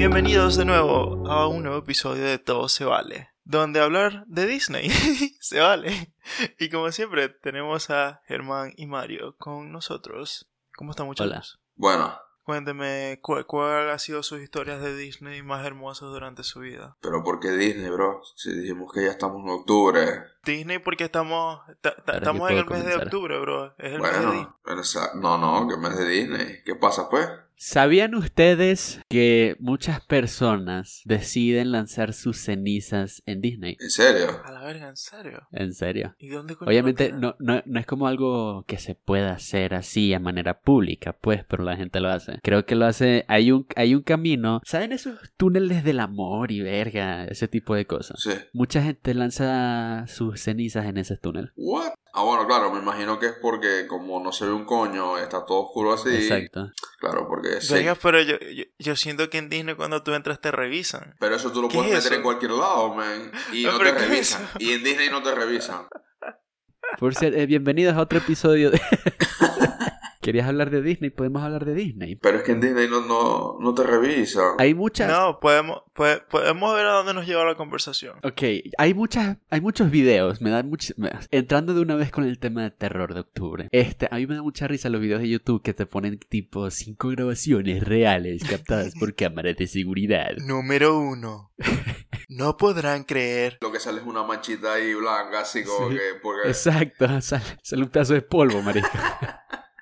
bienvenidos de nuevo a un nuevo episodio de Todo se vale, donde hablar de Disney se vale. Y como siempre tenemos a Germán y Mario con nosotros. ¿Cómo están muchachos? Bueno, Cuénteme cu- cuál ha sido sus historias de Disney más hermosas durante su vida. pero ¿por qué Disney, bro? Si dijimos que ya estamos en octubre. Disney porque estamos ta- ta- Ahora estamos en el mes de octubre, bro. Es el mes de Disney. No, no, que mes de Disney. ¿Qué pasa, pues? ¿Sabían ustedes que muchas personas deciden lanzar sus cenizas en Disney? ¿En serio? A la verga, ¿en serio? En serio. ¿Y dónde Obviamente no, no, no es como algo que se pueda hacer así a manera pública, pues, pero la gente lo hace. Creo que lo hace, hay un, hay un camino, ¿saben esos túneles del amor y verga? Ese tipo de cosas. Sí. Mucha gente lanza sus cenizas en ese túnel. ¿What? Ah, bueno, claro, me imagino que es porque como no se ve un coño, está todo oscuro así. Exacto. Claro, porque sí. Verga, pero yo, yo, yo siento que en Disney cuando tú entras te revisan. Pero eso tú lo ¿Qué puedes es meter eso? en cualquier lado, man. Y No, te ¿qué es revisan. Y en Disney no te revisan. Por cierto, eh, bienvenidos a otro episodio de... ¿Querías hablar de Disney? Podemos hablar de Disney. Pero es que en Disney no, no, no te revisan. Hay muchas... No, podemos, pode- podemos ver a dónde nos lleva la conversación. Ok, hay muchas, hay muchos videos, me dan much- me- entrando de una vez con el tema de terror de octubre. Este, a mí me da mucha risa los videos de YouTube que te ponen tipo cinco grabaciones reales captadas por cámaras de seguridad. Número uno. No podrán creer. Lo que sale es una manchita ahí blanca, así como Sí. que... Porque... Exacto, sale, sale un pedazo de polvo, marico.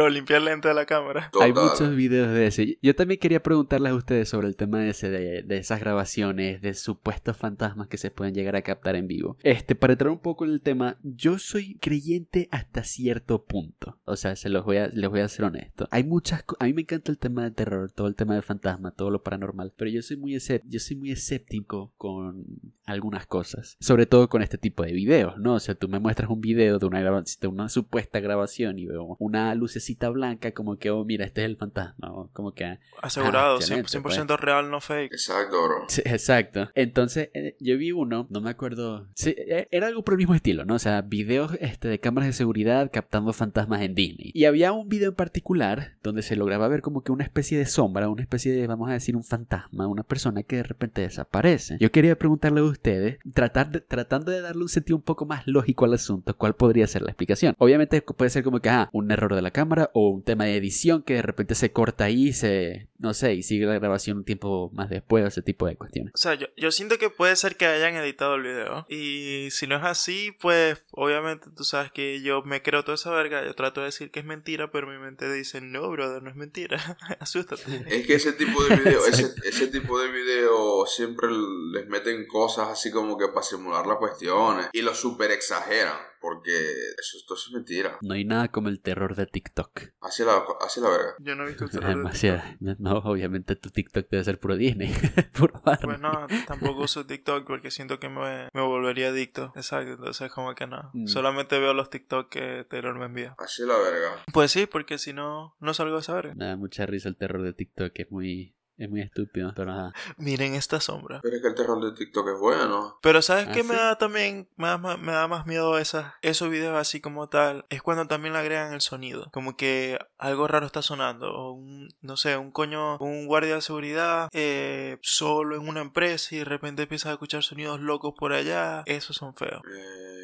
Bro, limpiar lente de la cámara. Hay muchos videos de ese. Yo también quería preguntarles a ustedes sobre el tema ese de, de esas grabaciones, de supuestos fantasmas que se pueden llegar a captar en vivo. Este, para entrar un poco en el tema, yo soy creyente hasta cierto punto. O sea, se los voy a, les voy a ser honesto. Hay muchas, a mí me encanta el tema de terror, todo el tema de fantasma, todo lo paranormal, pero yo soy muy escép- yo soy muy escéptico con algunas cosas, sobre todo con este tipo de videos, ¿no? O sea, tú me muestras un video de una de una supuesta grabación y veo una lucecita blanca como que, oh, mira, este es el fantasma, o como que Asegurado, Ah, excelente, 100%, real, no fake. Exacto, bro. Sí, exacto. Entonces, eh, yo vi uno, no me acuerdo. Sí, eh, era algo por el mismo estilo, ¿no? O sea, videos este, de cámaras de seguridad captando fantasmas en Disney. Y había un video en particular donde se lograba ver como que una especie de sombra, una especie de, vamos a decir, un fantasma, una persona que de repente desaparece. Yo quería preguntarle a ustedes, tratar de- tratando de darle un sentido un poco más lógico al asunto, ¿cuál podría ser la explicación? Obviamente puede ser como que, ah, un error de la cámara o un tema de edición que de repente se corta ahí y se, no sé, y sigue la grabación un tiempo más después, ese tipo de cuestiones. O sea, yo, yo siento que puede ser que hayan editado el video. Y si no es así, pues obviamente tú sabes que yo me creo toda esa verga. Yo trato de decir que es mentira, pero mi mente dice, no, brother, no es mentira. Asústate. Es que ese tipo de video, ese, ese tipo de video siempre les meten cosas así como que para simular las cuestiones y lo super exageran, porque eso, esto es mentira. No hay nada como el terror de TikTok. Así la, así la verga. Yo no he visto el terror de Demasiado. No, obviamente tu TikTok debe ser puro Disney. puro. Pues no, tampoco uso TikTok porque siento que me, me volvería adicto. Exacto, entonces como que no. Mm. Solamente veo los TikTok que Taylor me envía. Así la verga. Pues sí, porque si no, no salgo de esa verga. Me da mucha risa el terror de TikTok. Es muy, es muy estúpido. Pero ajá. Miren esta sombra. Pero es que el terror de TikTok es bueno. Pero ¿sabes ¿Ah, qué me da también? Me da, más- me da más miedo esas, esos videos así como tal. Es cuando también le agregan el sonido. Como que algo raro está sonando. O un, no sé, un coño, un guardia de seguridad eh, solo en una empresa y de repente empiezas a escuchar sonidos locos por allá. Esos son feos. Eh,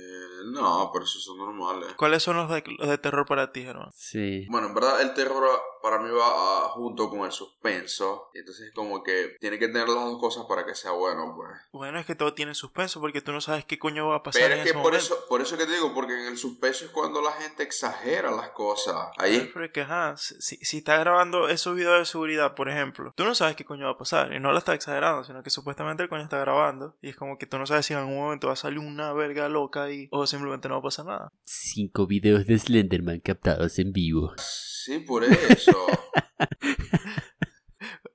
no, pero esos son normales. ¿Cuáles son los de, los de terror para ti, hermano? Sí. Bueno, en verdad el terror para mí va ah, junto con el suspenso. Y entonces es como que tiene que tener las dos cosas para que sea bueno, pues. Bueno, es que todo tiene suspenso porque tú no sabes qué coño va a pasar Pero en es que ese por momento. eso, por eso que te digo, porque en el suspenso es cuando la gente exagera las cosas. Ahí Pero es que, ajá, si, si- si estás grabando esos videos de seguridad, por ejemplo, tú no sabes qué coño va a pasar. Y no lo estás exagerando, sino que supuestamente el coño está grabando. Y es como que tú no sabes si en algún momento va a salir una verga loca ahí o simplemente no va a pasar nada. Cinco videos de Slenderman captados en vivo. Sí, por eso.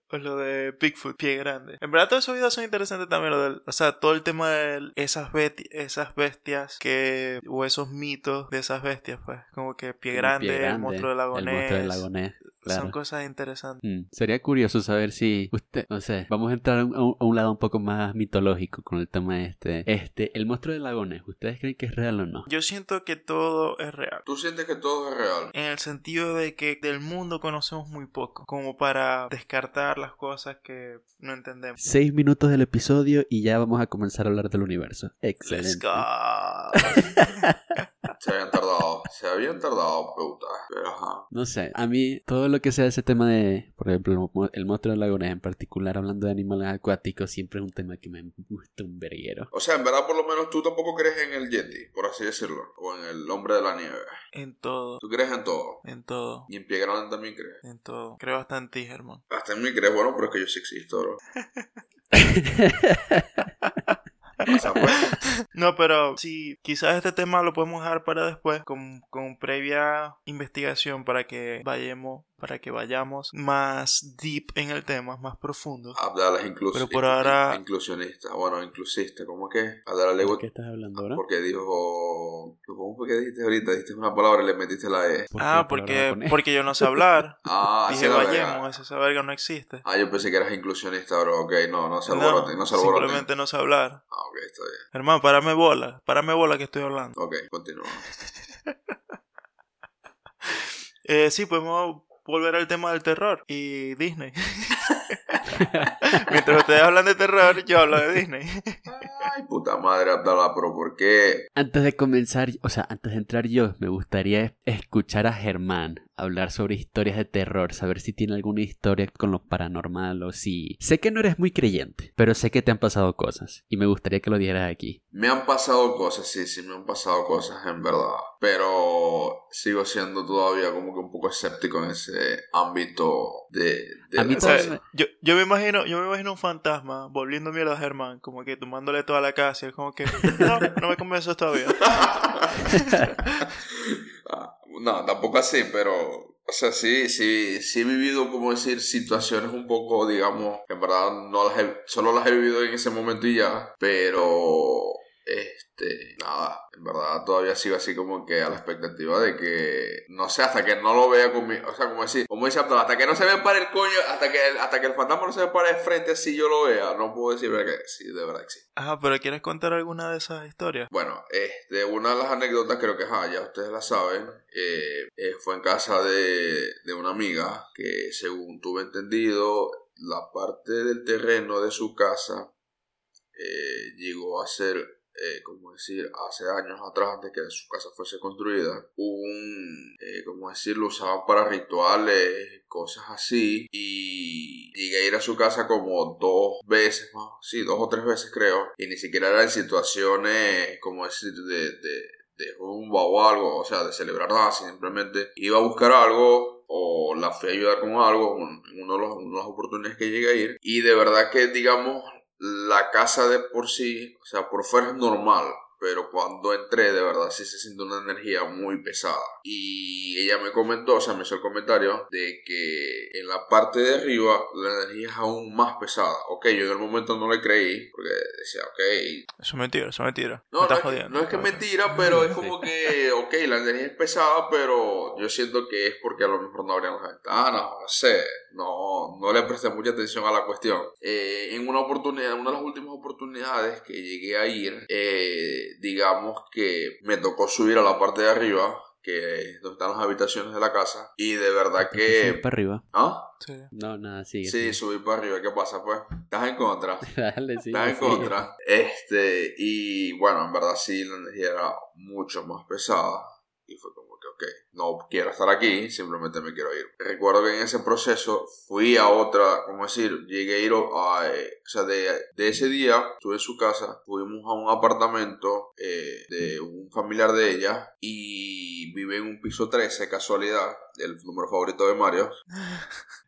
O lo de Bigfoot, pie grande. En verdad, todos esos videos son interesantes también. Lo del, o sea, todo el tema de esas, beti- esas bestias que. o esos mitos de esas bestias, pues. Como que pie grande, Pie el monstruo del lago El monstruo del Ness. Claro. Son cosas interesantes. Mm, Sería curioso saber si usted, no sé, vamos a entrar a un, a un- lado un poco más mitológico con el tema este. Este, el monstruo del lago Ness, ¿ustedes creen que es real o no? Yo siento que todo es real. ¿Tú sientes que todo es real? En el sentido de que del mundo conocemos muy poco, como para descartar las cosas que no entendemos. Seis minutos del episodio y ya vamos a comenzar a hablar del universo. Let's Excelente. go. Se habían tardado, se habían tardado, puta. Pero ajá. No sé, a mí todo lo que sea ese tema de, por ejemplo, mo- el monstruo del lago Ness, en particular hablando de animales acuáticos, siempre es un tema que me gusta un verguero. O sea, en verdad, por lo menos tú tampoco crees en el Yeti, por así decirlo. O en el hombre de la nieve. En todo, Tú crees en todo. en todo, Y en pie grande también crees. en todo. Creo hasta en ti, Germán. Hasta en mí crees, bueno, pero es que yo sí existo, bro. No, pero sí, quizás este tema lo podemos dejar para después con, con previa investigación para que vayamos, para que vayamos más deep en el tema, más profundo. Abdala es inclus Pero por ahora- in- inclusionista. Bueno, inclusista. ¿Cómo que? Abdala le ¿De qué estás hablando ahora? Porque dijo. ¿Cómo fue que dijiste ahorita? Dijiste una palabra y le metiste la E. ¿Por qué Ah, porque, E? porque yo no sé hablar. Ah, Dije es vayamos, verga. esa verga no existe. Ah, yo pensé que eras inclusionista, bro. Ok, no, no se No, alboroten, no se alboroten. simplemente no sé hablar. Ah, ok, está bien. Hermano, párame bola, párame bola que estoy hablando. Ok, continúa. Eh, sí, podemos volver al tema del terror y Disney. Mientras ustedes hablan de terror, yo hablo de Disney. Ay, puta madre, Abdala, pero ¿por qué? Antes de comenzar, o sea, antes de entrar yo, me gustaría escuchar a Germán hablar sobre historias de terror, saber si tiene alguna historia con lo paranormal o si... Sé que no eres muy creyente, pero sé que te han pasado cosas y me gustaría que lo dieras aquí. Me han pasado cosas, sí, sí, me han pasado cosas, en verdad. Pero sigo siendo todavía como que un poco escéptico en ese ámbito de... A mí O sea, yo, yo me imagino, yo me imagino un fantasma volviendo mierda a Germán, como que tomándole toda la casa y es como que no, no me convences todavía. No, tampoco así, pero, o sea, sí, sí, sí he vivido, como decir, situaciones un poco, digamos, en verdad no las he, solo las he vivido en ese momento y ya, pero, este, nada, en verdad todavía sigo así como que a la expectativa de que, no sé, hasta que no lo vea con mi, o sea, como decir, como dice hasta que no se me pare el coño, hasta que, hasta que el fantasma no se me pare de frente así yo lo vea, no puedo decir que sí, de verdad que sí. Ajá, pero ¿quieres contar alguna de esas historias? Bueno, este, una de las anécdotas creo que ajá, ya ustedes la saben, eh, eh, fue en casa de, de una amiga que según tuve entendido, la parte del terreno de su casa eh, llegó a ser, eh, como decir, hace años atrás, antes que su casa fuese construida, un, eh, como decir, lo usaban para rituales, cosas así, y llegué a ir a su casa como dos veces más, sí, dos o tres veces creo, y ni siquiera era en situaciones, como decir, de, de, de rumba o algo, o sea, de celebrar nada, simplemente iba a buscar algo o la fui a ayudar con algo en una de las oportunidades que llegué a ir, y de verdad que, digamos, la casa de por sí, o sea, por fuera es normal, pero cuando entré de verdad sí se siente una energía muy pesada. Y ella me comentó, o sea, me hizo el comentario de que en la parte de arriba la energía es aún más pesada. Ok, yo en el momento no le creí, porque decía, ok, Eso es mentira, eso es mentira. no, me no es, que, jodiendo. no es que mentira, pero es como que, ok, la energía es pesada, pero yo siento que es porque a lo mejor no abrían las ventanas, no sé, no, no le presté mucha atención a la cuestión. Eh, en una oportunidad, en una de las últimas oportunidades que llegué a ir, eh, digamos que me tocó subir a la parte de arriba, que es donde están las habitaciones de la casa, y de verdad Subir que... para arriba. ¿Ah? Sí. No, nada, sigue. Sí, sigue. subí para arriba, ¿qué pasa? Pues, estás en contra. Dale, sigue, Estás en sigue. contra. Este, y bueno, en verdad sí, la energía era mucho más pesada. Y fue como ok, no quiero estar aquí, simplemente me quiero ir. Recuerdo que en ese proceso fui a otra, como decir, llegué a ir a, eh, o sea, de, de ese día, estuve en su casa, fuimos a un apartamento eh, de un familiar de ella y vive en un piso 13, casualidad, el número favorito de Mario.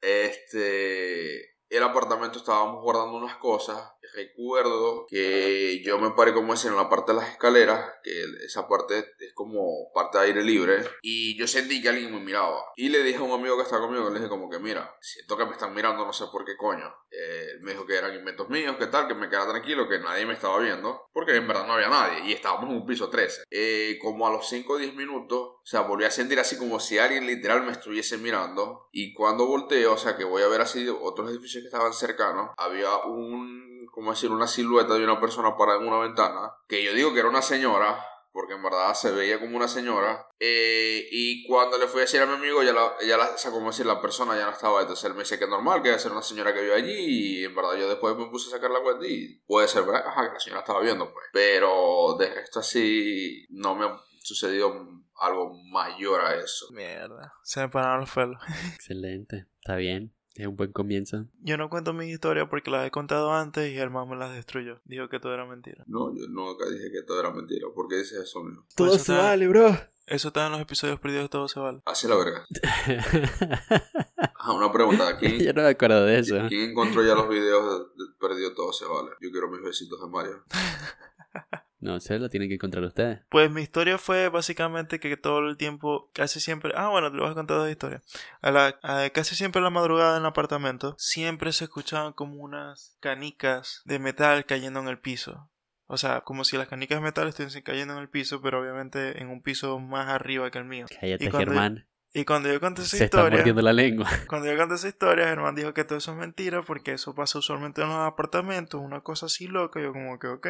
Este, el apartamento estábamos guardando unas cosas recuerdo que yo me paré como decir en la parte de las escaleras, que esa parte es como parte de aire libre, y yo sentí que alguien me miraba. Y le dije a un amigo que estaba conmigo, le dije como que mira, siento que me están mirando, no sé por qué coño. Eh, me dijo que eran inventos míos, que tal, que me quedara tranquilo, que nadie me estaba viendo, porque en verdad no había nadie, y estábamos en un piso 13. Eh, como a los 5 o 10 minutos, o sea, volví a sentir así como si alguien literal me estuviese mirando, y cuando volteo, o sea, que voy a ver así otros edificios que estaban cercanos, había un como decir, una silueta de una persona parada en una ventana, que yo digo que era una señora, porque en verdad se veía como una señora. Eh, y cuando le fui a decir a mi amigo, ya la, ya la, o sea, como decir, la persona ya no estaba. Entonces él me dice que es normal, que debe ser una señora que vive allí. Y en verdad yo después me puse a sacar la cuenta y puede ser, ¿verdad? Ajá, que la señora estaba viendo, pues. Pero de esto así, no me ha sucedido algo mayor a eso. Mierda, se me pararon los pelos. Excelente, está bien. Es un buen comienzo. Yo no cuento mi historia porque las he contado antes y Germán me las destruyó. Dijo que todo era mentira. No, yo nunca dije que todo era mentira. ¿Por qué dices eso, mío? Todo se vale, bro. Eso está en los episodios perdidos, todo se vale. Así la verga. Ah, una pregunta. ¿Quién, Yo no me acuerdo de eso. ¿Quién encontró ya los videos de Perdido Todo Se Vale? Yo quiero mis besitos de Mario. No sé, lo tienen que encontrar ustedes. Pues mi historia fue básicamente que todo el tiempo, casi siempre. Ah, bueno, te lo voy a contar dos historias. A la, casi siempre a la madrugada en el apartamento, siempre se escuchaban como unas canicas de metal cayendo en el piso. O sea, como si las canicas de metal estuviesen cayendo en el piso, pero obviamente en un piso más arriba que el mío. Cállate, Germán. Y cuando yo conté esa Se historia. está mordiendo la lengua. Cuando yo conté esa historia, Germán dijo que todo eso es mentira porque eso pasa usualmente en los apartamentos, una cosa así loca. Yo, como que, ok.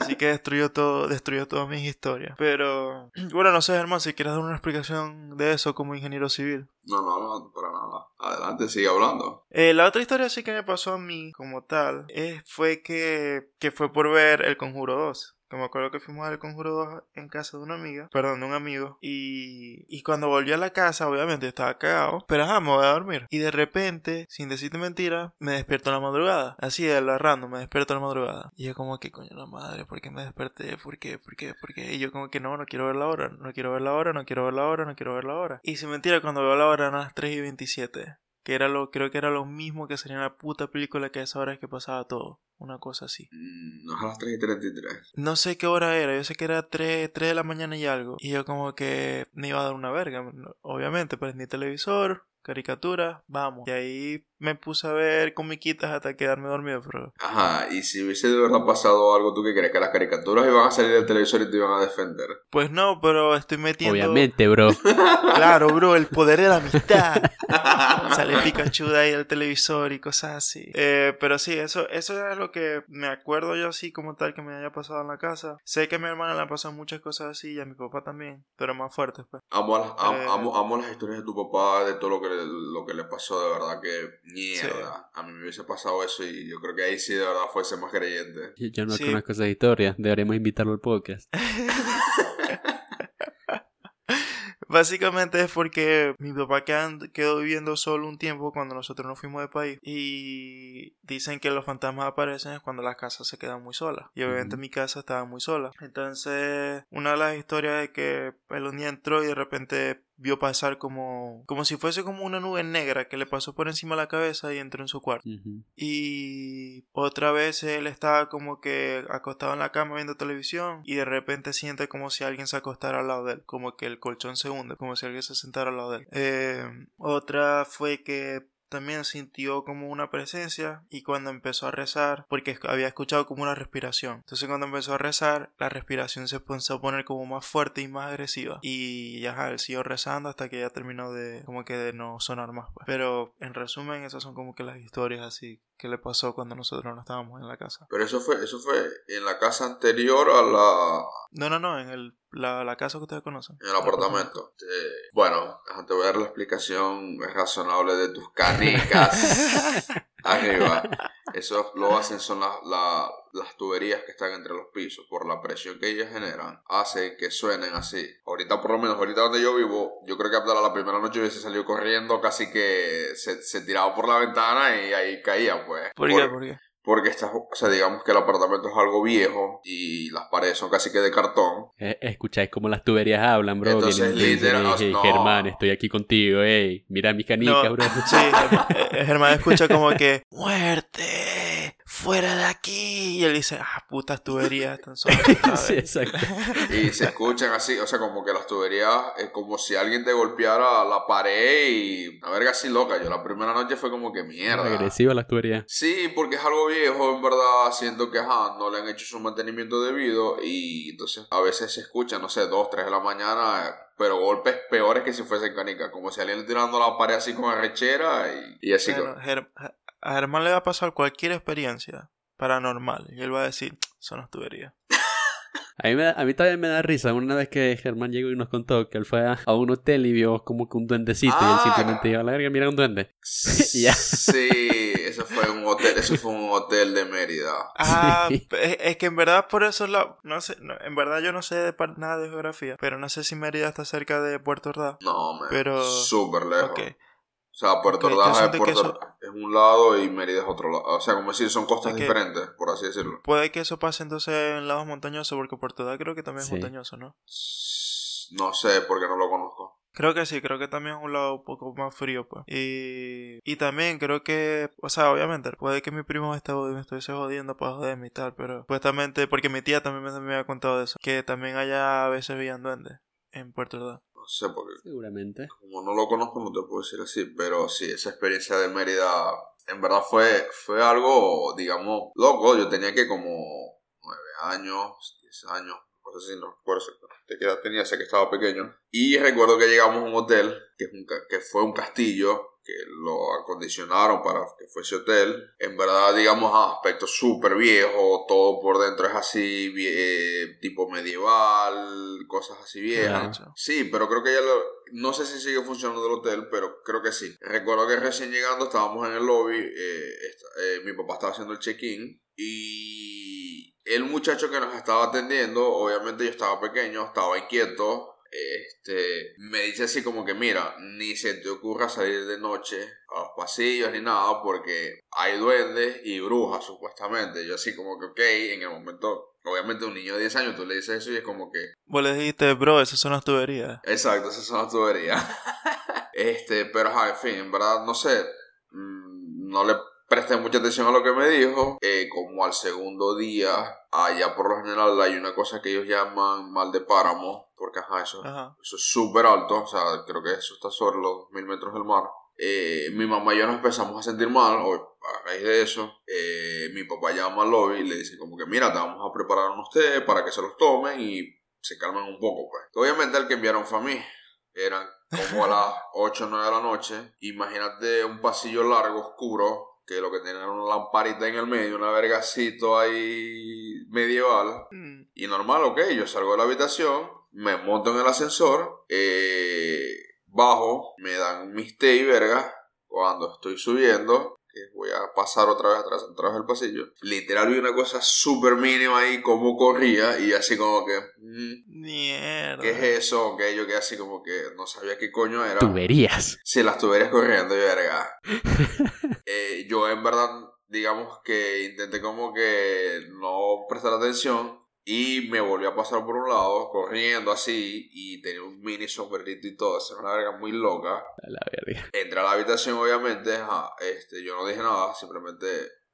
Así que destruyó todo, destruyó todas mis historias. Pero, bueno, no sé, Germán, si quieres dar una explicación de eso como ingeniero civil. No, no, no, para nada. Adelante, sigue hablando. Eh, la otra historia sí que me pasó a mí, como tal, eh, fue que, que fue por ver El Conjuro 2 me acuerdo que fuimos al Conjuro 2 en casa de una amiga, perdón, de un amigo. Y, y cuando volví a la casa, obviamente estaba cagado, pero ajá, me voy a dormir. Y de repente, sin decirte mentira, me despierto en la madrugada. Así de la me despierto en la madrugada. Y yo como que coño la madre, ¿por qué me desperté? ¿Por qué? ¿Por qué? ¿Por qué? Y yo como que no, no quiero ver la hora, no quiero ver la hora, no quiero ver la hora, no quiero ver la hora. Y sin mentira, cuando veo la hora eran las 3 y 27 que era lo, creo que era lo mismo que sería la puta película que a esa hora es que pasaba todo. Una cosa así. Mm, no a las 3 y 33. No sé qué hora era, yo sé que era 3, 3 de la mañana y algo. Y yo como que me iba a dar una verga. Obviamente, prendí televisor, caricatura, vamos. Y ahí me puse a ver comiquitas hasta quedarme dormido, pero... Ajá, y si hubiese de verdad pasado algo, ¿tú qué crees? ¿Que las caricaturas iban a salir del televisor y te iban a defender? Pues no, pero estoy metiendo... Obviamente, bro. claro, bro, el poder de la amistad. Sale Pikachu de ahí del televisor y cosas así. Eh, pero sí, eso, eso es lo que me acuerdo yo así como tal que me haya pasado en la casa. Sé que a mi hermana le han pasado muchas cosas así y a mi papá también, pero más fuertes, pues. Amo, las, eh, amo, las historias de tu papá, de todo lo que, lo que le pasó, de verdad que Mierda, a mí me hubiese pasado eso y yo creo que ahí sí de verdad fuese más creyente. Yo no conozco esa historia, deberíamos invitarlo al podcast. Básicamente es porque mi papá quedó viviendo solo un tiempo cuando nosotros nos fuimos de país. Y dicen que los fantasmas aparecen cuando las casas se quedan muy solas. Y obviamente mi casa estaba muy sola. Entonces, una de las historias es que él un día entró y de repente vio pasar como como si fuese como una nube negra que le pasó por encima de la cabeza y entró en su cuarto. Y otra vez él estaba como que acostado en la cama viendo televisión y de repente siente como si alguien se acostara al lado de él, como que el colchón se hunde, como si alguien se sentara al lado de él. Eh, otra fue que también sintió como una presencia y cuando empezó a rezar, porque había escuchado como una respiración. Entonces cuando empezó a rezar, la respiración se empezó a poner como más fuerte y más agresiva. Y ya, él siguió rezando hasta que ya terminó de como que de no sonar más. Pues. Pero en resumen, esas son como que las historias así que le pasó cuando nosotros no estábamos en la casa. Pero eso fue, eso fue en la casa anterior a la... No, no, no, en el, la, la casa que ustedes conocen. En el apartamento. bueno, te voy a dar la explicación razonable de tus canicas. Arriba. Eso lo hacen son las, las tuberías que están entre los pisos. Por la presión que ellas generan, hace que suenen así. Ahorita, por lo menos, ahorita donde yo vivo, yo creo que Abdala la primera noche hubiese salido corriendo, casi que se, se tiraba por la ventana y ahí caía, pues. ¿Por, qué? ¿Por qué? Porque está, o sea, digamos que el apartamento es algo viejo y las paredes son casi que de cartón. Eh, escucháis cómo las tuberías hablan, bro. Entonces, literal, hey, Germán, estoy aquí contigo, ey, mira mi canica, bro. Sí, Germán escucha como que, muerte, fuera de aquí. Y él dice, ah, putas tuberías, están solas. ¿sabes? Sí, exacto. Y se escuchan así, o sea, como que las tuberías es como si alguien te golpeara la pared y una verga así loca. Yo la primera noche fue como que mierda. Agresiva las tuberías. Sí, porque es algo viejo, en verdad, siento que ajá, no le han hecho su mantenimiento debido y entonces a veces se escucha, no sé, dos, tres de la mañana, pero golpes peores que si fuesen canicas, como si alguien tirando la pared así con arrechera y, y así. Bueno, con- a Germán le va a pasar cualquier experiencia paranormal y él va a decir, son las tuberías. A mí, me da- a mí todavía me da risa una vez que Germán llegó y nos contó que él fue a, a un hotel y vio como que un duendecito y él Ah. simplemente iba a la verga, mira un duende. Ya. Sí, eso fue un hotel, eso fue un hotel de Mérida. Ah, Sí. es, es que en verdad por eso la, no sé, no, en verdad yo no sé de par- nada de geografía, pero no sé si Mérida está cerca de Puerto Ordaz. No, me Pero- súper lejos. Ok. O sea, Puerto Ordaz es, Puerto- es un lado y Mérida es otro lado. O sea, como decir, son costas diferentes, por así decirlo. Puede que eso pase entonces en lados montañosos porque Puerto Ordaz creo que también Sí. es montañoso, ¿no? No sé, porque no lo conozco. Creo que sí, creo que también es un lado un poco más frío, pues. Y, y también creo que, o sea, obviamente, puede que mi primo me, esté, me estuviese jodiendo para joderme y tal, pero supuestamente, porque mi tía también me, me había contado de eso, que también allá a veces veían duendes en Puerto Ordaz. No sé, porque Seguramente. como no lo conozco no te puedo decir así. Pero sí, esa experiencia de Mérida en verdad fue, fue algo, digamos, loco. Yo tenía que como nueve años, diez años, cosas así, no recuerdo exactamente qué edad tenía, sé que estaba pequeño. Y recuerdo que llegamos a un hotel, que, es un que fue un castillo, que lo acondicionaron para que fuese hotel. En verdad, digamos, a aspecto súper viejo, todo por dentro es así, eh, tipo medieval, cosas así viejas. Sí, pero creo que ya lo... No sé si sigue funcionando el hotel, pero creo que sí. Recuerdo que recién llegando estábamos en el lobby, eh, esta- eh, mi papá estaba haciendo el check-in y el muchacho que nos estaba atendiendo, obviamente yo estaba pequeño, estaba inquieto, este, me dice así como que mira, ni se te ocurra salir de noche a los pasillos ni nada porque hay duendes y brujas supuestamente. Yo así como que ok, en el momento, obviamente un niño de 10 años tú le dices eso y es como que Vos le dijiste, bro, esas son las tuberías. Exacto, esas son las tuberías. este, pero ajá, en fin, en verdad, no sé. mm, No le presté mucha atención a lo que me dijo. Eh, como al segundo día, allá por lo general hay una cosa que ellos llaman mal de páramo. Porque ajá, eso, Ajá. eso es súper alto. O sea, creo que eso está sobre los mil metros del mar. Eh, mi mamá y yo nos empezamos a sentir mal o a raíz de eso. eh, mi papá llama al lobby y le dice como que mira, te vamos a preparar unos té para que se los tomen y se calmen un poco, pues. Obviamente el que enviaron fue a mí. Eran como a las 8 o 9 de la noche. Imagínate un pasillo largo, oscuro, que lo que tenía era una lamparita en el medio, una vergacito ahí medieval. Mm, Y normal, ok, yo salgo de la habitación, me monto en el ascensor, eh, bajo, me dan mis té y verga. Cuando estoy subiendo, que voy a pasar otra vez atrás, atrás del pasillo, literal vi una cosa súper mínima ahí, como corría, y así como que, mm, Mierda. ¿qué es eso? Ok, yo quedé así como que no sabía qué coño era. Tuberías. Si las tuberías corriendo, y verga. Eh, yo en verdad, digamos que intenté como que no prestar atención y me volví a pasar por un lado, corriendo así, y tenía un mini sombrerito y todo, era una verga muy loca. A la verga. Entré a la habitación, obviamente, ajá, este, yo no dije nada, simplemente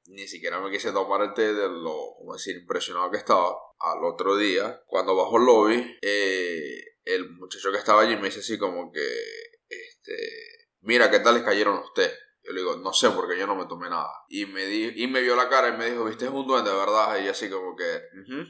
ni siquiera me quise tomar el té de lo, como decir, impresionado que estaba. Al otro día, cuando bajo el lobby, eh, el muchacho que estaba allí me dice así como que, este, mira, ¿qué tal les cayeron los té? Yo le digo, no sé, porque yo no me tomé nada. Y me, di y me vio la cara y me dijo, viste, es un duende, ¿verdad? Y yo así como que,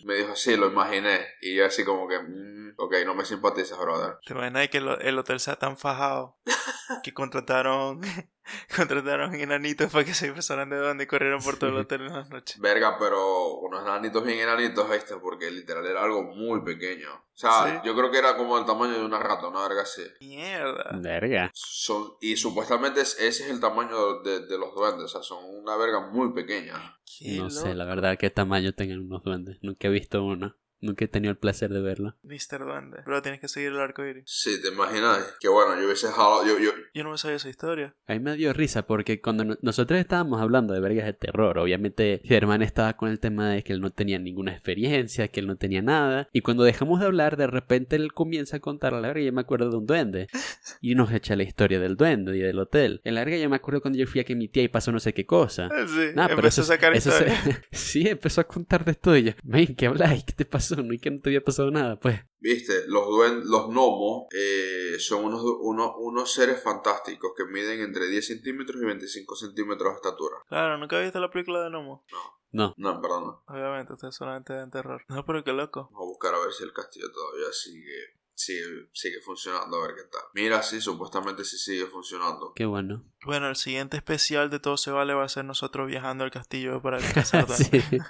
me dijo, sí, lo imaginé. Y yo así como que, "Mm, ok, no me simpatizas, brother. ¿Te imaginas que el hotel sea tan fajado que contrataron contrataron enanitos para que se pasaran de donde y corrieron por todo el hotel en las noches? Verga, pero unos enanitos bien enanitos, ¿viste? Porque literal era algo muy pequeño. O sea, Sí. yo creo que era como el tamaño de una rata, una verga así. Mierda. Verga. Son, y supuestamente es- ese es el tamaño de, de los duendes, o sea, son una verga muy pequeña. No sé, la verdad, qué tamaño tengan unos duendes. Nunca he visto uno. Nunca he tenido el placer de verlo. Mr. Duende. Pero tienes que seguir el arco iris. Sí, te imaginas. Que bueno, yo hubiese jalado. Yo, yo, Yo no me sabía esa historia. A mí me dio risa porque cuando no- nosotros estábamos hablando de vergas de terror, obviamente Germán estaba con el tema de que él no tenía ninguna experiencia, que él no tenía nada, y cuando dejamos de hablar, de repente él comienza a contar a la verga, yo me acuerdo de un duende, y nos echa la historia del duende y del hotel. En la verga yo me acuerdo cuando yo fui a que mi tía y pasó no sé qué cosa. Sí, Nah, pero empezó eso- a sacar eso se- sí, empezó a contar de esto y yo, "Men, ¿qué habláis? ¿Qué te pasó? No, y que no te había pasado nada, pues. Viste, los, duen- los gnomos eh, son unos, unos, unos seres fantásticos que miden entre 10 centímetros y 25 centímetros de estatura. Claro, ¿nunca viste la película de Nomo? No, No, en verdad no. Obviamente, ustedes solamente ven terror. No, pero qué loco. Vamos a buscar a ver si el castillo todavía sigue, sigue, sigue funcionando, a ver qué tal. Mira, sí, supuestamente sí sigue funcionando. qué bueno. Bueno, el siguiente especial de Todo se vale va a ser nosotros viajando al castillo para sí, duendes.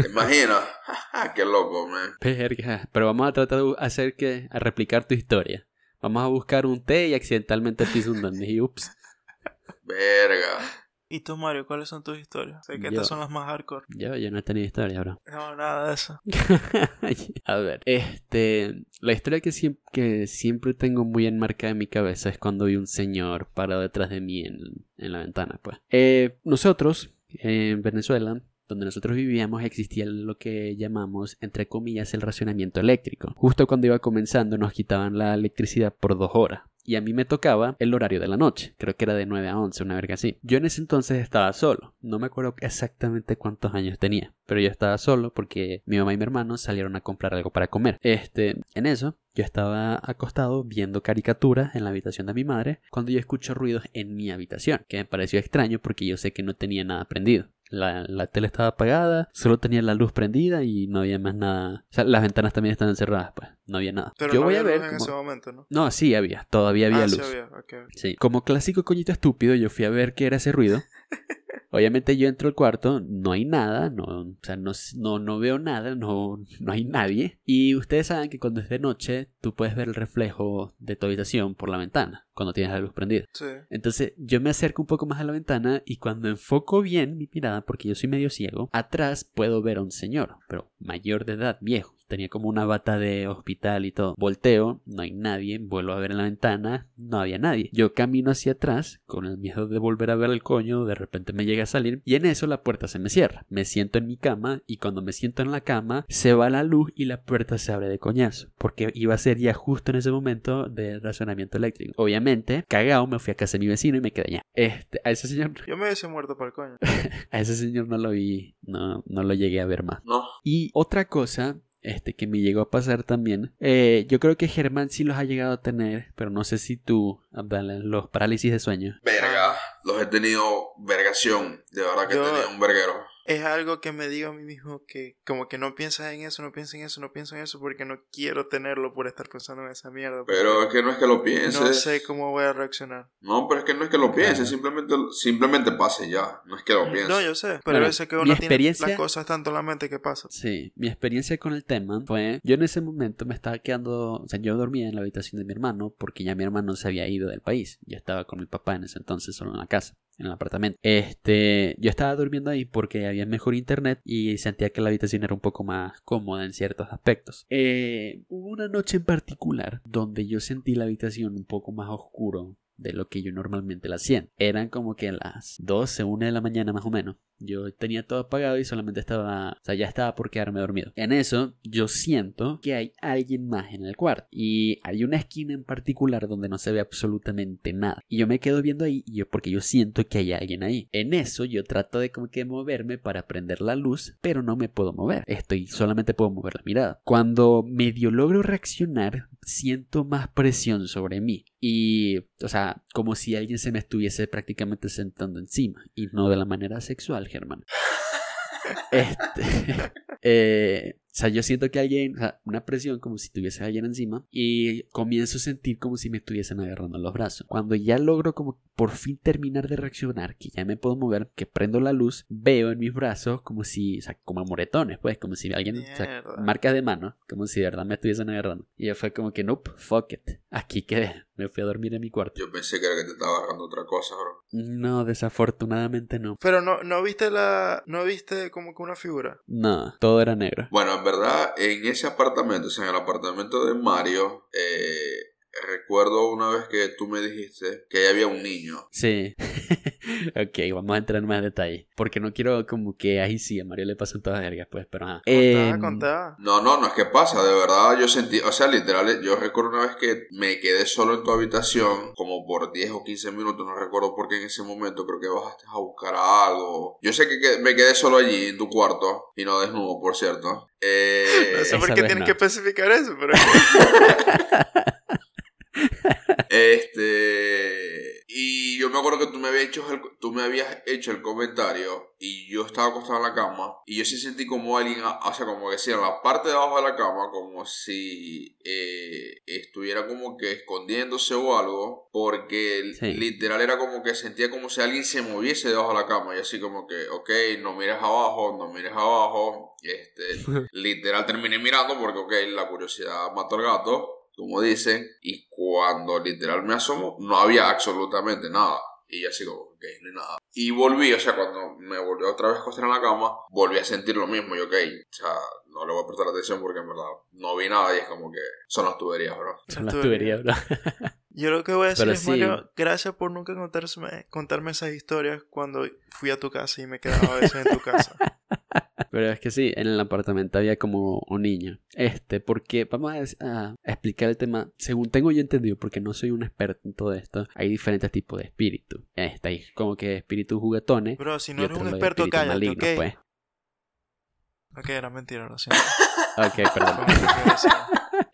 ¿Te imaginas? qué loco, man. verga. Pero vamos a tratar de hacer que, a replicar tu historia. Vamos a buscar un té y accidentalmente piso un duende y ups. Verga. ¿Y tú, Mario, cuáles son tus historias? Sé que Yo- estas son las más hardcore. Yo, yo no he tenido historia, bro. No, nada de eso. a ver, este, la historia que siempre, que siempre tengo muy enmarcada en mi cabeza es cuando vi un señor parado detrás de mí en, en la ventana, pues. Eh, nosotros, en Venezuela, donde nosotros vivíamos, existía lo que llamamos, entre comillas, el racionamiento eléctrico. Justo cuando iba comenzando nos quitaban la electricidad por dos horas. Y a mí me tocaba el horario de la noche. Creo que era de 9 a 11, una verga así. Yo en ese entonces estaba solo. No me acuerdo exactamente cuántos años tenía. Pero yo estaba solo porque mi mamá y mi hermano salieron a comprar algo para comer. Este, en eso, yo estaba acostado viendo caricaturas en la habitación de mi madre cuando yo escucho ruidos en mi habitación. Que me pareció extraño porque yo sé que no tenía nada prendido. La, la tele estaba apagada, solo tenía la luz prendida y no había más nada. O sea, las ventanas también estaban cerradas, pues. No había nada. Pero yo no voy había a ver. luz en ese momento, ¿no? No, sí había, todavía había ah, luz. sí había. ok. Sí. Como clásico coñito estúpido, yo fui a ver qué era ese ruido. Obviamente yo entro al cuarto, no hay nada, no, o sea, no, no, no veo nada, no, no hay nadie. Y ustedes saben que cuando es de noche, tú puedes ver el reflejo de tu habitación por la ventana, cuando tienes la luz prendida. Sí. Entonces yo me acerco un poco más a la ventana y cuando enfoco bien mi mirada, porque yo soy medio ciego, atrás puedo ver a un señor, pero mayor de edad, viejo. Tenía como una bata de hospital y todo. Volteo, no hay nadie, vuelvo a ver en la ventana, no había nadie. Yo camino hacia atrás, con el miedo de volver a ver el coño, de repente me llega a salir y en eso la puerta se me cierra. Me siento en mi cama y cuando me siento en la cama se va la luz y la puerta se abre de coñazo. Porque iba a ser ya justo en ese momento de razonamiento eléctrico. Obviamente, cagado, me fui a casa de mi vecino y me quedé allá. Este, a ese señor, Yo me hubiese muerto para el coño. a ese señor no lo vi, no, no lo llegué a ver más. No. Y otra cosa este, que me llegó a pasar también, eh, yo creo que Germán sí los ha llegado a tener, pero no sé si tú, Abdala, los parálisis de sueño. Verga. Los he tenido vergación. De verdad que Yo- tenía un verguero. Es algo que me digo a mí mismo que como que no piensas en eso, no piensas en eso, no pienso en eso porque no quiero tenerlo por estar pensando en esa mierda. Pero es que no es que lo pienses. no sé cómo voy a reaccionar. No, pero es que no es que lo pienses, Claro. simplemente, simplemente pase ya. No es que lo pienses. No, yo sé, pero a veces que uno tiene experiencia- las cosas tanto en la mente que pasa. Sí, mi experiencia con el tema fue, yo en ese momento me estaba quedando, o sea, yo dormía en la habitación de mi hermano porque ya mi hermano se había ido del país, yo estaba con mi papá en ese entonces solo en la casa. En el apartamento. Este, yo estaba durmiendo ahí porque había mejor internet y sentía que la habitación era un poco más cómoda en ciertos aspectos. Eh, hubo una noche en particular donde yo sentí la habitación un poco más oscuro de lo que yo normalmente la siento. Eran como que las 12, 1 de la mañana más o menos. Yo tenía todo apagado y solamente estaba, o sea, ya estaba por quedarme dormido. En eso, yo siento que hay alguien más en el cuarto. Y hay una esquina en particular donde no se ve absolutamente nada. Y yo me quedo viendo ahí y yo, porque yo siento que hay alguien ahí. En eso, yo trato de como que moverme para prender la luz, pero no me puedo mover. Estoy, solamente puedo mover la mirada. Cuando medio logro reaccionar, siento más presión sobre mí. Y, o sea, como si alguien se me estuviese prácticamente sentando encima. Y no de la manera sexual, Germán. Este. eh, o sea, yo siento que alguien, o sea, una presión como si tuviese alguien encima y comienzo a sentir como si me estuviesen agarrando los brazos. Cuando ya logro como por fin terminar de reaccionar, que ya me puedo mover, que prendo la luz, veo en mis brazos como si, o sea, como moretones, pues, como si alguien, o sea, marcas de mano, como si de verdad me estuviesen agarrando. Y yo fue como que, nope, fuck it, aquí quedé. Me fui a dormir en mi cuarto. Yo pensé que era que te estaba agarrando otra cosa, bro. No, desafortunadamente no. Pero no, no viste la. No viste como que una figura. No, todo era negro. Bueno, en verdad, en ese apartamento, o sea, en el apartamento de Mario, eh, recuerdo una vez que tú me dijiste que ahí había un niño. Sí. ok, vamos a entrar en más detalle. Porque no quiero como que ahí sí, a Mario le pasan todas las vergas, pues, pero ajá. Contá, Em, contá. No, no, no es que pasa, de verdad yo sentí, o sea, literal, yo recuerdo una vez que me quedé solo en tu habitación, como por 10 o 15 minutos, no recuerdo por qué en ese momento, creo que bajaste a buscar algo. Yo sé que me quedé solo allí en tu cuarto, y no desnudo, por cierto. Eh, No sé por qué tienes no. que especificar eso, pero. Este. Y yo me acuerdo que tú me habías hecho el, tú me habías hecho el comentario y yo estaba acostado en la cama y yo sí sentí como alguien, o sea, como decía, en la parte de abajo de la cama, como si eh, estuviera como que escondiéndose o algo, porque Sí. literal era como que sentía como si alguien se moviese debajo de la cama y así como que, ok, no mires abajo, no mires abajo. Este, literal terminé mirando porque, ok, la curiosidad mató al gato como dicen, y cuando literal me asomo, no había absolutamente nada. Y yo así como, ok, no hay nada. Y volví, o sea, cuando me volvió otra vez a acostar en la cama, volví a sentir lo mismo. Y ok, o sea, no le voy a prestar atención porque en verdad no vi nada y es como que son las tuberías, bro. Son las Las tuberías, bro. Yo lo que voy a decir Pero es, sí. Mario, gracias por nunca contarme, contarme esas historias cuando fui a tu casa y me quedaba a veces en tu casa. Pero es que sí, en el apartamento había como un niño. Este, porque vamos a, a explicar el tema. Según tengo yo entendido, porque no soy un experto en todo esto, hay diferentes tipos de espíritus. Este, hay como que espíritus juguetones. Bro, si no eres un experto, cállate, malignos, ¿ok? pues. Ok, era mentira, lo siento. Ok, perdón.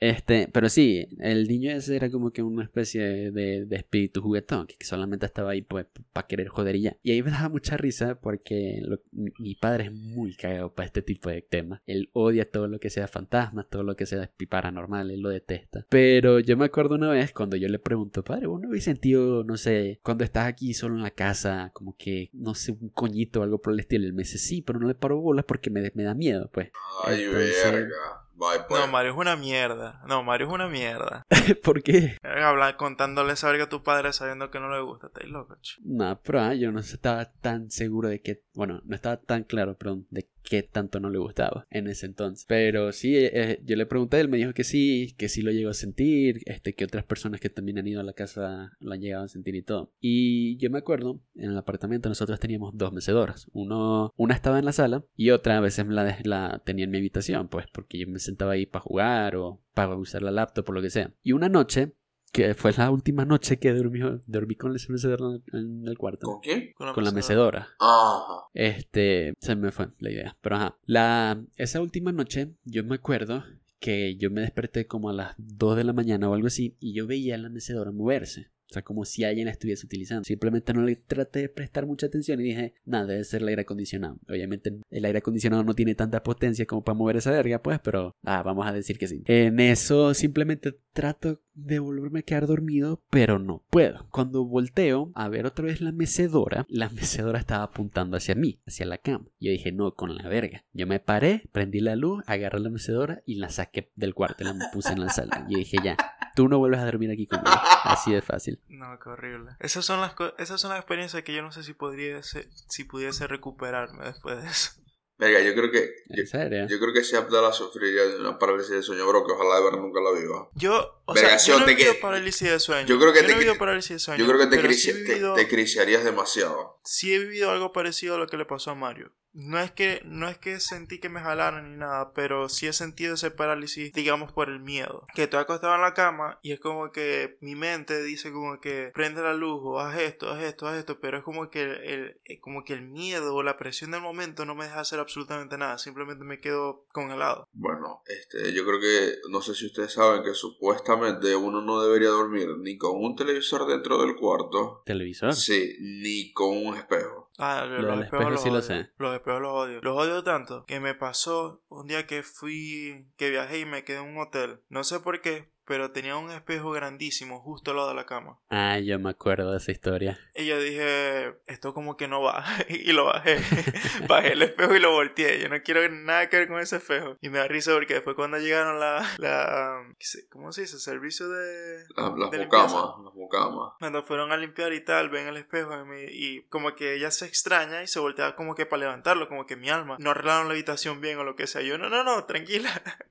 Este, pero sí, el niño ese era como que una especie de, de espíritu juguetón que solamente estaba ahí pues para querer joder y ya. Y ahí me daba mucha risa porque lo- mi, padre es muy cagado para este tipo de temas. Él odia todo lo que sea fantasmas, todo lo que sea paranormal, él lo detesta. Pero yo me acuerdo una vez cuando yo le pregunto, padre, ¿vos no habéis sentido, no sé, cuando estás aquí solo en la casa, como que, no sé, un coñito o algo por el estilo? Él me dice, sí, pero no le paro bolas porque me, me da miedo, pues. Ay, Entonces- verga. Bye, pues. No, Mario es una mierda. No, Mario es una mierda. ¿Por qué? Hablar, contándole esa verga a tu padre sabiendo que no le gusta. Estáis loco. No, pero ah, yo no estaba tan seguro de que, bueno, no estaba tan claro, perdón, de qué tanto no le gustaba en ese entonces. Pero sí, eh, yo le pregunté, él me dijo que sí, que sí lo llegó a sentir, este, que otras personas que también han ido a la casa lo han llegado a sentir y todo. Y yo me acuerdo, en el apartamento nosotros teníamos dos mecedoras. Uno, una estaba en la sala y otra a veces la, la tenía en mi habitación, pues, porque yo me sentaba ahí para jugar o para usar la laptop o lo que sea. Y una noche, que fue la última noche que dormí, dormí con esa mecedora en- el cuarto ¿Con quién? con la mecedora. Ajá. Este, se me fue la idea. Pero ajá, la, esa última noche yo me acuerdo que yo me desperté como a las 2 de la mañana o algo así y yo veía la mecedora moverse. Sea, como si alguien la estuviese utilizando. Simplemente no le traté de prestar mucha atención y dije, nada, debe ser el aire acondicionado. Obviamente el aire acondicionado no tiene tanta potencia como para mover esa verga, pues, pero ah, vamos a decir que sí. En eso simplemente trato de volverme a quedar dormido, pero no puedo. Cuando volteo a ver otra vez la mecedora, la mecedora estaba apuntando hacia mí, hacia la cama. Yo dije, no, con la verga. Yo me paré, prendí la luz, agarré la mecedora y la saqué del cuarto la puse en la sala. Yo dije, ya, tú no vuelves a dormir aquí conmigo. Así de fácil. No, qué horrible. Esas son las esas son las experiencias que yo no sé si pudiese si pudiese recuperarme después de eso. Verga, yo creo que. Yo, ¿En serio? yo creo que si Abdala sufriría de una parálisis de sueño, bro, que ojalá de verdad nunca la viva. Yo, o Verga, sea, yo no te he vivido parálisis de sueño. yo creo que no te he vivido que- parálisis de sueño. Yo creo que te, crici- sí te- te demasiado. sí he vivido algo parecido a lo que le pasó a Mario. No es que no es que sentí que me jalaran ni nada, pero sí he sentido ese parálisis, digamos, por el miedo. Que estoy acostado en la cama y es como que mi mente dice como que prende la luz o haz esto, haz esto, haz esto, pero es como que el, el- eh, como que el miedo o la presión del momento no me deja hacer absolutamente nada, simplemente me quedo congelado. Bueno, este, yo creo que, no sé si ustedes saben que supuestamente uno no debería dormir ni con un televisor dentro del cuarto, ¿Televisor? sí, ni con un espejo. Ah, Lo los espejos espejo los sí lo sé. Los espejos los odio. Los odio tanto que me pasó un día que fui, que viajé y me quedé en un hotel. No sé por qué, pero tenía un espejo grandísimo justo al lado de la cama. Ah, yo me acuerdo de esa historia. Y yo dije, esto como que no va. y lo bajé. bajé el espejo y lo volteé. Yo no quiero nada que ver con ese espejo. Y me da risa porque después cuando llegaron la... la ¿Cómo se dice? Servicio de... las de mucamas, limpieza. las mucamas. Cuando fueron a limpiar y tal, ven el espejo y, me- y como que ella se extraña y se voltea como que para levantarlo, como que mi alma. No arreglaron la habitación bien o lo que sea. Yo, no, no, no, tranquila.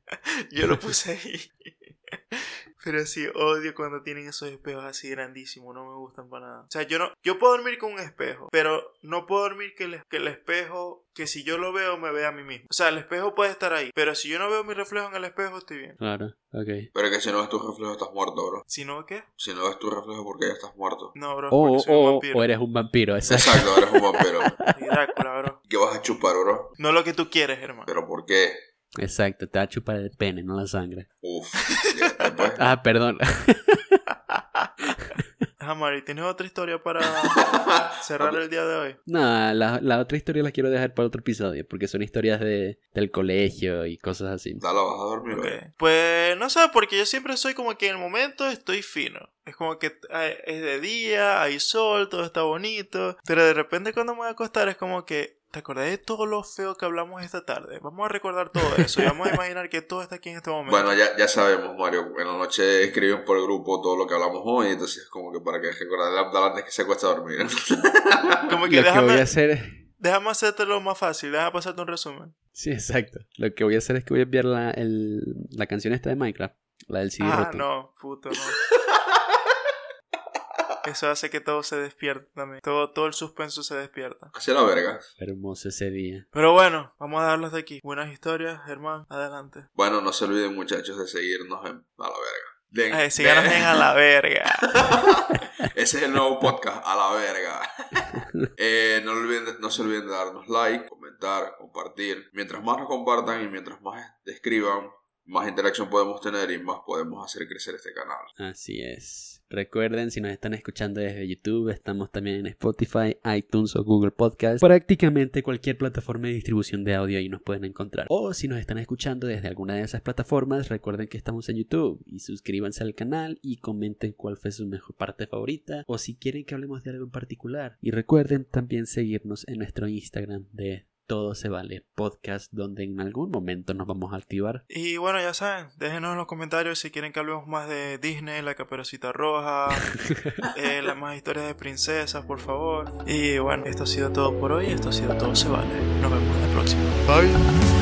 Yo lo puse ahí. Pero sí, odio cuando tienen esos espejos así grandísimos, no me gustan para nada. O sea, yo no, yo puedo dormir con un espejo, pero no puedo dormir que el, que el espejo, que si yo lo veo, me vea a mí mismo. O sea, el espejo puede estar ahí, pero si yo no veo mi reflejo en el espejo, estoy bien. Claro, ok. Pero que si no ves tu reflejo estás muerto, bro. Si no, ¿qué? Si no ves tu reflejo porque ya estás muerto. No, bro, O, porque soy un o, vampiro. o eres un vampiro, exacto. Exacto, eres un vampiro. Y Drácula, bro. ¿Qué vas a chupar, bro? No lo que tú quieres, hermano. ¿Pero por qué? Exacto, te va a chupar el pene, no la sangre. Uf. ya. Ah, perdón. Ajá, Mari, ¿tienes otra historia para cerrar el día de hoy? No, la, la otra historia la quiero dejar para otro episodio, porque son historias de, del colegio y cosas así. Dale, vas a dormir. Pues no sé, porque yo siempre soy como que en el momento estoy fino. Es como que eh, es de día, hay sol, todo está bonito. Pero de repente cuando me voy a acostar es como que, ¿te acordás de todo lo feo que hablamos esta tarde? Vamos a recordar todo eso y vamos a imaginar que todo está aquí en este momento. Bueno, ya, ya sabemos, Mario. En la noche escriben por el grupo todo lo que hablamos hoy, entonces es como que para que recordar Abdal antes que se acueste a dormir. como que Lo que voy déjame, a hacer es... déjame hacértelo más fácil, déjame pasarte un resumen. Sí, exacto. Lo que voy a hacer es que voy a enviar la, el, la canción esta de Minecraft, la del CD Ah, roto. no, puto, no. Eso hace que todo se despierte también. Todo, todo el suspenso se despierta. Hacia la verga. Hermoso ese día. Pero bueno, vamos a darlos de aquí. Buenas historias, Germán. Adelante. Bueno, no se olviden, muchachos, de seguirnos en a la verga. Den- Ay, síganos den- en a la verga. Ese es el nuevo podcast, a la verga. Eh, no, olviden- no se olviden de darnos like, comentar, compartir. Mientras más nos compartan y mientras más escriban, más interacción podemos tener y más podemos hacer crecer este canal. Así es. Recuerden, si nos están escuchando desde YouTube, estamos también en Spotify, iTunes o Google Podcast. Prácticamente cualquier plataforma de distribución de audio ahí nos pueden encontrar. O si nos están escuchando desde alguna de esas plataformas, recuerden que estamos en YouTube y suscríbanse al canal y comenten cuál fue su mejor parte favorita o si quieren que hablemos de algo en particular. Y recuerden también seguirnos en nuestro Instagram de Todo se vale podcast, donde en algún momento nos vamos a activar. Y bueno, ya saben, déjenos en los comentarios si quieren que hablemos más de Disney, la caperucita roja, eh, las más historias de princesas, por favor. Y bueno, esto ha sido todo por hoy. Esto ha sido todo se vale. Nos vemos en la próxima. Bye.